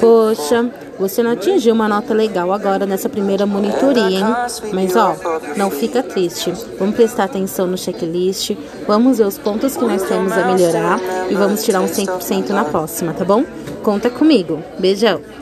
Poxa, você não atingiu uma nota legal agora nessa primeira monitoria, hein? Mas ó, não fica triste. Vamos prestar atenção no checklist, vamos ver os pontos que nós temos a melhorar e vamos tirar um 100% na próxima, tá bom? Conta comigo. Beijão!